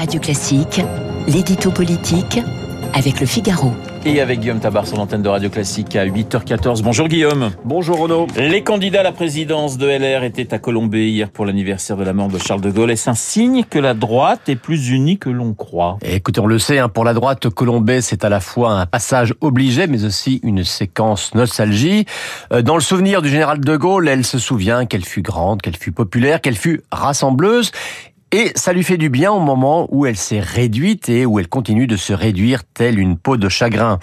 Radio Classique, l'édito politique avec le Figaro. Et avec Guillaume Tabar sur l'antenne de Radio Classique à 8h14. Bonjour Guillaume. Bonjour Renaud. Les candidats à la présidence de LR étaient à Colombey hier pour l'anniversaire de la mort de Charles de Gaulle. Est-ce un signe que la droite est plus unie que l'on croit? Écoutez, on le sait, hein, pour la droite, Colombey, c'est à la fois un passage obligé, mais aussi une séquence nostalgie. Euh, dans le souvenir du général de Gaulle, elle se souvient qu'elle fut grande, qu'elle fut populaire, qu'elle fut rassembleuse. Et ça lui fait du bien au moment où elle s'est réduite et où elle continue de se réduire telle une peau de chagrin.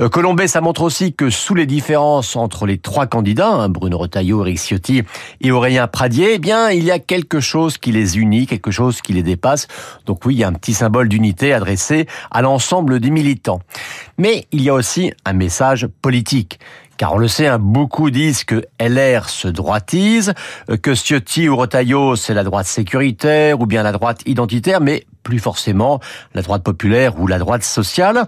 Euh, Colombet, ça montre aussi que sous les différences entre les trois candidats, hein, Bruno Retailleau, Eric Ciotti et Aurélien Pradier, eh bien, il y a quelque chose qui les unit, quelque chose qui les dépasse. Donc oui, il y a un petit symbole d'unité adressé à l'ensemble des militants. Mais il y a aussi un message politique. Car on le sait, hein, beaucoup disent que LR se droitise, euh, que Ciotti ou Rotaillot c'est la droite sécuritaire ou bien la droite identitaire, mais plus forcément la droite populaire ou la droite sociale.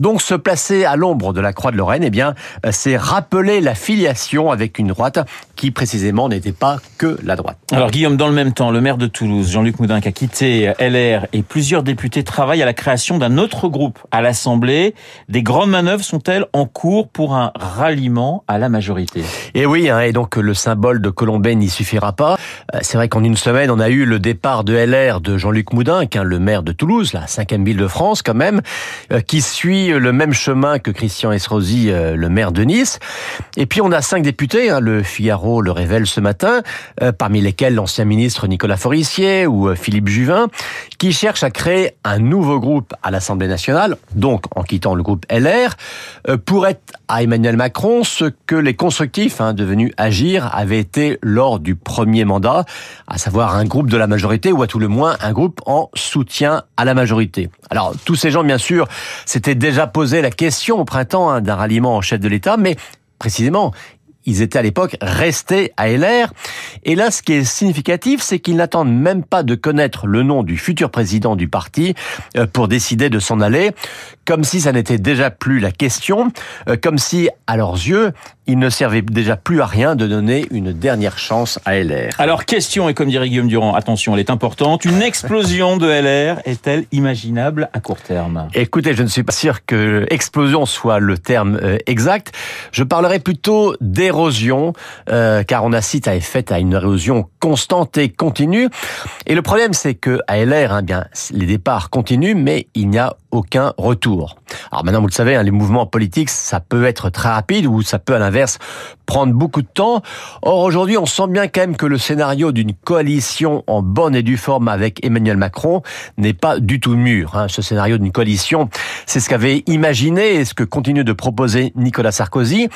Donc se placer à l'ombre de la Croix de Lorraine, eh bien, euh, c'est rappeler la filiation avec une droite qui précisément n'était pas que la droite. Alors Guillaume, dans le même temps, le maire de Toulouse, Jean-Luc Moudin, qui a quitté LR et plusieurs députés travaillent à la création d'un autre groupe à l'Assemblée. Des grandes manœuvres sont-elles en cours pour un ralliement à la majorité? Et oui, hein, et donc le symbole de Colombey n'y suffira pas. Euh, c'est vrai qu'en une semaine, on a eu le départ de LR de Jean-Luc Moudin, qui le maire de Toulouse, la cinquième ville de France quand même, euh, qui suit le même chemin que Christian Estrosi, euh, le maire de Nice. Et puis on a cinq députés, hein, le Figaro le révèle ce matin, euh, parmi lesquels l'ancien ministre Nicolas Forissier ou Philippe Juvin, qui cherchent à créer un nouveau groupe à l'Assemblée nationale, donc en quittant le groupe LR, pour être à Emmanuel Macron ce que les constructifs hein, devenus Agir avaient été lors du premier mandat, à savoir un groupe de la majorité ou à tout le moins un groupe en soutien à la majorité. Alors, tous ces gens, bien sûr, s'étaient déjà posé la question au printemps hein, d'un ralliement en chef de l'État, mais précisément, ils étaient à l'époque restés à LR. Et là, ce qui est significatif, c'est qu'ils n'attendent même pas de connaître le nom du futur président du parti euh, pour décider de s'en aller, comme si ça n'était déjà plus la question, euh, comme si, à leurs yeux, il ne servait déjà plus à rien de donner une dernière chance à LR. Alors, question, et comme dirait Guillaume Durand, attention, elle est importante, une explosion de LR est-elle imaginable à court terme? Écoutez, je ne suis pas sûr que explosion soit le terme euh, exact. Je parlerai plutôt euh, car on assiste à effet à une érosion constante et continue. Et le problème, c'est que à LR, hein, bien, les départs continuent, mais il n'y a aucun retour. Alors maintenant, vous le savez, hein, les mouvements politiques, ça peut être très rapide ou ça peut à l'inverse prendre beaucoup de temps. Or aujourd'hui, on sent bien quand même que le scénario d'une coalition en bonne et due forme avec Emmanuel Macron n'est pas du tout mûr. Hein. Ce scénario d'une coalition, c'est ce qu'avait imaginé et ce que continue de proposer Nicolas Sarkozy.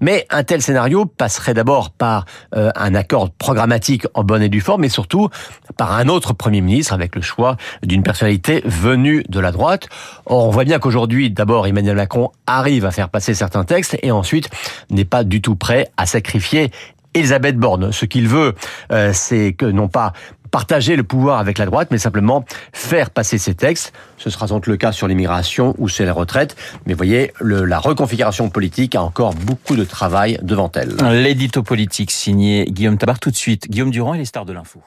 Mais un tel scénario passerait d'abord par euh, un accord programmatique en bonne et due forme, mais surtout par un autre Premier ministre avec le choix d'une personnalité venue de la droite. Or, on voit bien qu'aujourd'hui, d'abord, Emmanuel Macron arrive à faire passer certains textes et ensuite n'est pas du tout prêt à sacrifier Elisabeth Borne. Ce qu'il veut, euh, c'est que non pas partager le pouvoir avec la droite, mais simplement faire passer ces textes. Ce sera donc le cas sur l'immigration ou sur les retraites. Mais voyez, la reconfiguration politique a encore beaucoup de travail devant elle. L'édito politique signé Guillaume Tabar tout de suite. Guillaume Durand et les stars de l'info.